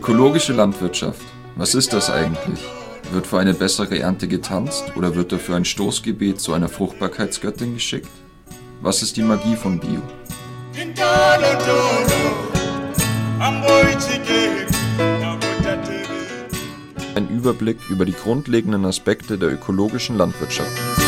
Ökologische Landwirtschaft. Was ist das eigentlich? Wird für eine bessere Ernte getanzt oder wird dafür ein Stoßgebet zu einer Fruchtbarkeitsgöttin geschickt? Was ist die Magie von Bio? Ein Überblick über die grundlegenden Aspekte der ökologischen Landwirtschaft.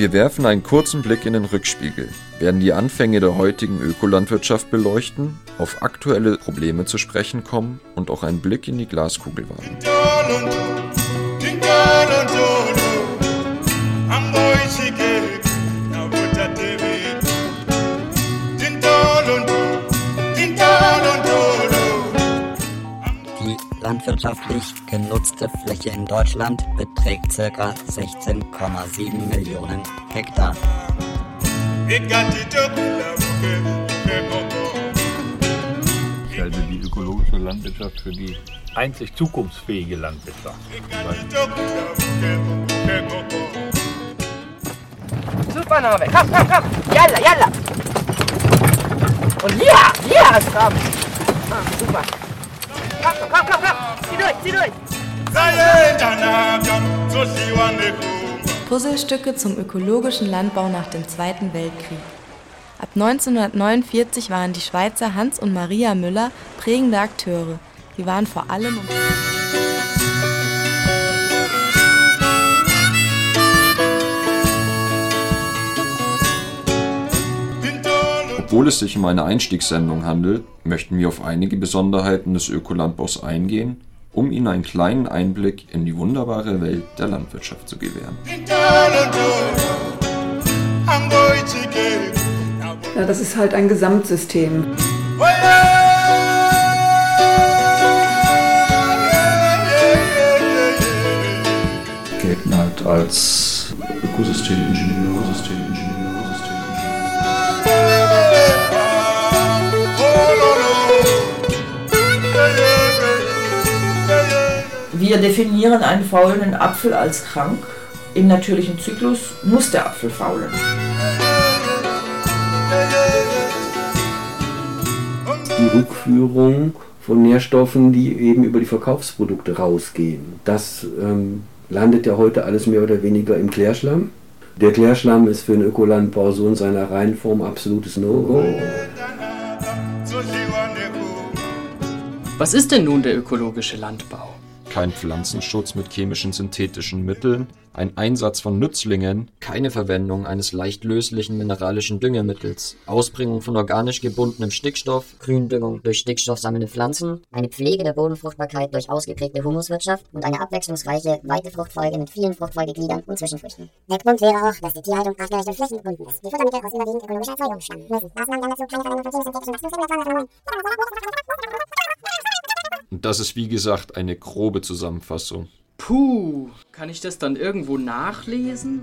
Wir werfen einen kurzen Blick in den Rückspiegel, werden die Anfänge der heutigen Ökolandwirtschaft beleuchten, auf aktuelle Probleme zu sprechen kommen und auch einen Blick in die Glaskugel wagen. Landwirtschaftlich genutzte Fläche in Deutschland beträgt ca. 16,7 Millionen Hektar. Ich halte die ökologische Landwirtschaft für die einzig zukunftsfähige Landwirtschaft. Super Name, komm, komm, komm, yalla, yalla. Und ja, ja, komm. Ah, super. Puzzlestücke zum ökologischen Landbau nach dem Zweiten Weltkrieg. Ab 1949 waren die Schweizer Hans und Maria Müller prägende Akteure. Sie waren vor allem um Obwohl es sich um eine Einstiegssendung handelt, möchten wir auf einige Besonderheiten des Ökolandbaus eingehen, um Ihnen einen kleinen Einblick in die wunderbare Welt der Landwirtschaft zu gewähren. Ja, das ist halt ein Gesamtsystem. gelten halt als Ökosystemingenieur, Systemingenieur, Wir definieren einen faulenden Apfel als krank. Im natürlichen Zyklus muss der Apfel faulen. die Rückführung von Nährstoffen, die eben über die Verkaufsprodukte rausgehen. Das ähm, landet ja heute alles mehr oder weniger im Klärschlamm. Der Klärschlamm ist für den Ökolandbau so in seiner Reihenform absolutes No-Go. Was ist denn nun der ökologische Landbau? Kein Pflanzenschutz mit chemischen synthetischen Mitteln, ein Einsatz von Nützlingen, keine Verwendung eines leicht löslichen mineralischen Düngemittels, Ausbringung von organisch gebundenem Stickstoff, Gründüngung durch stickstoffsammelnde Pflanzen, eine Pflege der Bodenfruchtbarkeit durch ausgeprägte Humuswirtschaft und eine abwechslungsreiche, weite Fruchtfolge mit vielen Fruchtfolgegliedern und Zwischenfrüchten. Der Grund wäre auch, dass die Tierhaltung durch Flächen gebunden ist. Die Futtermittel aus überwiegend ökologischer Erzeugung stammen müssen. Maßnahmen dazu keine Verwendung von chemischen Und das ist wie gesagt eine grobe Zusammenfassung. Puh, kann ich das dann irgendwo nachlesen?